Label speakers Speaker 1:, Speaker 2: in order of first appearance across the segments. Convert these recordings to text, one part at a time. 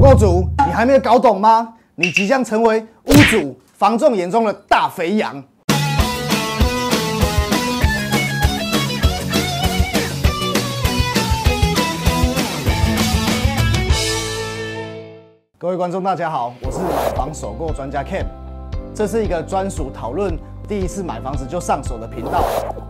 Speaker 1: 购族，你还没有搞懂吗？你即将成为屋主、房仲眼中的大肥羊。各位观众，大家好，我是买房首购专家 Ken，这是一个专属讨论第一次买房子就上手的频道。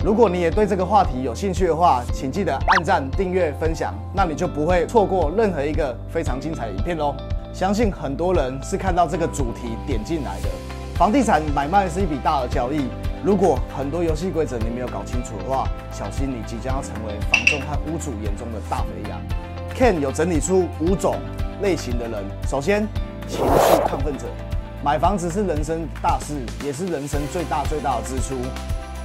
Speaker 1: 如果你也对这个话题有兴趣的话，请记得按赞、订阅、分享，那你就不会错过任何一个非常精彩的影片喽。相信很多人是看到这个主题点进来的。房地产买卖是一笔大额交易，如果很多游戏规则你没有搞清楚的话，小心你即将要成为房仲和屋主眼中的大肥羊。Ken 有整理出五种类型的人，首先情绪亢奋者，买房子是人生大事，也是人生最大最大的支出。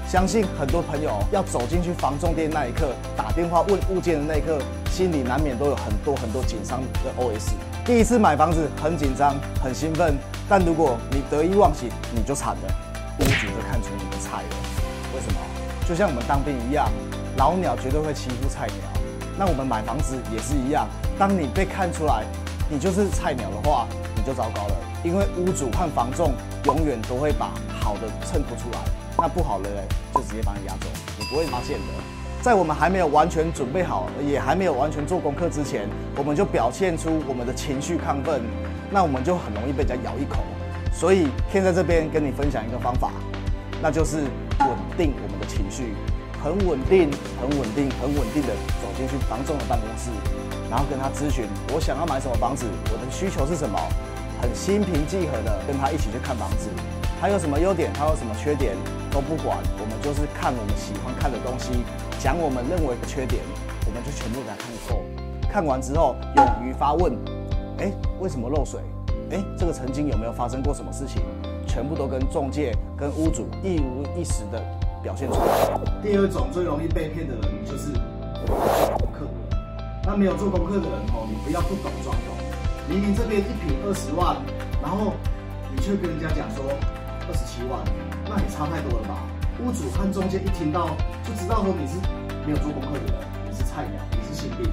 Speaker 1: 相信很多朋友要走进去房仲店那一刻，打电话问物件的那一刻，心里难免都有很多很多紧张的 OS。第一次买房子很紧张、很兴奋，但如果你得意忘形，你就惨了，屋主就看出你的菜了。为什么？就像我们当兵一样，老鸟绝对会欺负菜鸟。那我们买房子也是一样，当你被看出来你就是菜鸟的话，你就糟糕了，因为屋主和房仲永远都会把好的衬托出来，那不好的嘞就直接把你压走，你不会发现的。在我们还没有完全准备好，也还没有完全做功课之前，我们就表现出我们的情绪亢奋，那我们就很容易被人家咬一口。所以天在这边跟你分享一个方法，那就是稳定我们的情绪。很稳定、很稳定、很稳定的走进去房仲的办公室，然后跟他咨询我想要买什么房子，我的需求是什么，很心平气和的跟他一起去看房子。他有什么优点，他有什么缺点都不管，我们就是看我们喜欢看的东西，讲我们认为的缺点，我们就全部给他看透。看完之后，勇于发问，哎，为什么漏水？哎，这个曾经有没有发生过什么事情？全部都跟中介、跟屋主一五一十的。表现出来。第二种最容易被骗的人就是做功课的人。那没有做功课的人哦，你不要不懂装懂。明明这边一平二十万，然后你却跟人家讲说二十七万，那也差太多了吧？屋主和中介一听到就知道说你是没有做功课的人，你是菜鸟，你是新兵。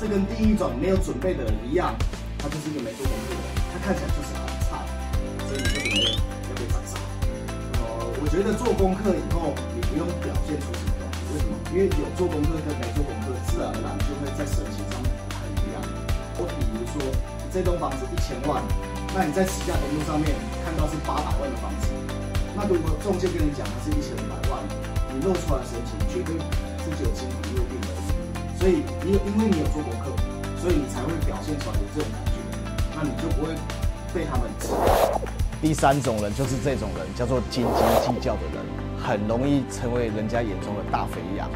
Speaker 1: 这跟第一种没有准备的人一样，他就是一个没做功课的人，他看起来就是很菜，所以你就准备要被斩杀。呃。我觉得做功课以后，你不用表现出什么东西。为什么？因为有做功课跟没做功课，自然而然就会在神情上面不太一样。我比如说，这栋房子一千万，那你在实价登录上面看到是八百万的房子，那如果中介跟你讲它是一千五百万，你露出来的神情绝对是只有金不入定的。所以你有，因为你有做过客，所以你才会表现出来有这种感觉，那你就不会被他们吃。第三种人就是这种人，叫做斤斤计较的人，很容易成为人家眼中的大肥羊。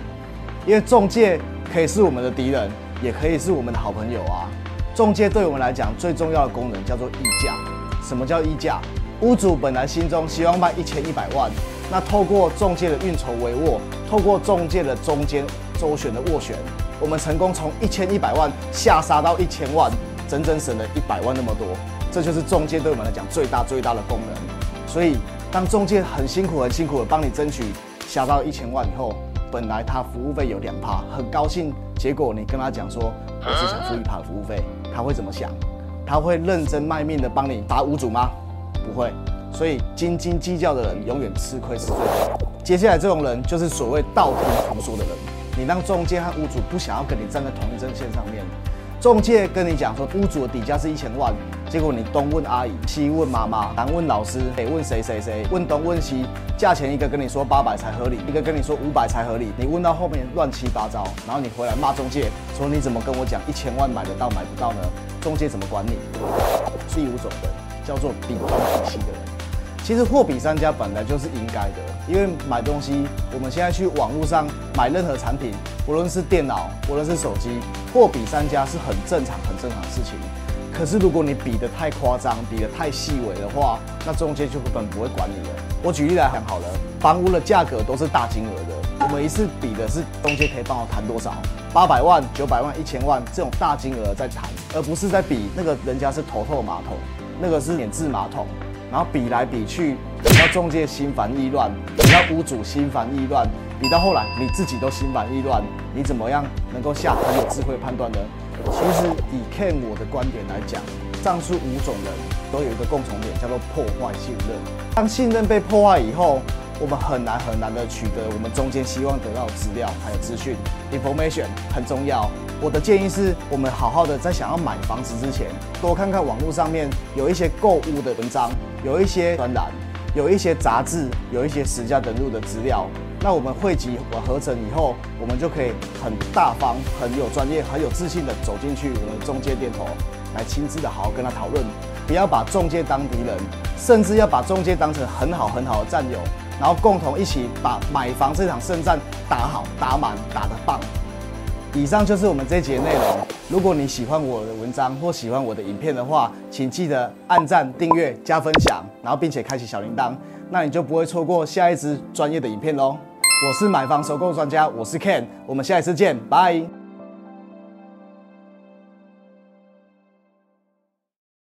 Speaker 1: 因为中介可以是我们的敌人，也可以是我们的好朋友啊。中介对我们来讲最重要的功能叫做议价。什么叫议价？屋主本来心中希望卖一千一百万，那透过中介的运筹帷幄，透过中介的中间周旋的斡旋，我们成功从一千一百万下杀到一千万，整整省了一百万那么多。这就是中介对我们来讲最大最大的功能，所以当中介很辛苦很辛苦的帮你争取下到一千万以后，本来他服务费有两趴，很高兴，结果你跟他讲说我只想付一趴服务费，他会怎么想？他会认真卖命的帮你打五组吗？不会，所以斤斤计较的人永远吃亏是最多。接下来这种人就是所谓道听途说的人，你让中介和屋主不想要跟你站在同一阵线上面。中介跟你讲说，屋主的底价是一千万，结果你东问阿姨，西问妈妈，南问老师，北问谁谁谁，问东问西，价钱一个跟你说八百才合理，一个跟你说五百才合理，你问到后面乱七八糟，然后你回来骂中介，说你怎么跟我讲一千万买得到买不到呢？中介怎么管你？第五种人叫做比东比西的人。其实货比三家本来就是应该的，因为买东西，我们现在去网络上买任何产品，无论是电脑，无论是手机，货比三家是很正常、很正常的事情。可是如果你比的太夸张，比的太细微的话，那中介就根本不会管你了。我举例来讲好了，房屋的价格都是大金额的，我们一次比的是中介可以帮我谈多少，八百万、九百万、一千万这种大金额在谈，而不是在比那个人家是头透马桶，那个是免治马桶。然后比来比去，等到中介心烦意乱，等到屋主心烦意乱，比到后来你自己都心烦意乱，你怎么样能够下很有智慧判断呢？其实以 Ken 我的观点来讲，上述五种人都有一个共同点，叫做破坏信任。当信任被破坏以后，我们很难很难的取得我们中间希望得到资料还有资讯，information 很重要。我的建议是，我们好好的在想要买房子之前，多看看网络上面有一些购物的文章，有一些专栏，有一些杂志，有一些实价登录的资料。那我们汇集完合成以后，我们就可以很大方、很有专业、很有自信的走进去我们中介店头，来亲自的好好跟他讨论，不要把中介当敌人，甚至要把中介当成很好很好的战友，然后共同一起把买房这场胜战打好、打满、打得棒。以上就是我们这节内容。如果你喜欢我的文章或喜欢我的影片的话，请记得按赞、订阅、加分享，然后并且开启小铃铛，那你就不会错过下一支专业的影片喽。我是买房收购专家，我是 Ken，我们下一次见，拜。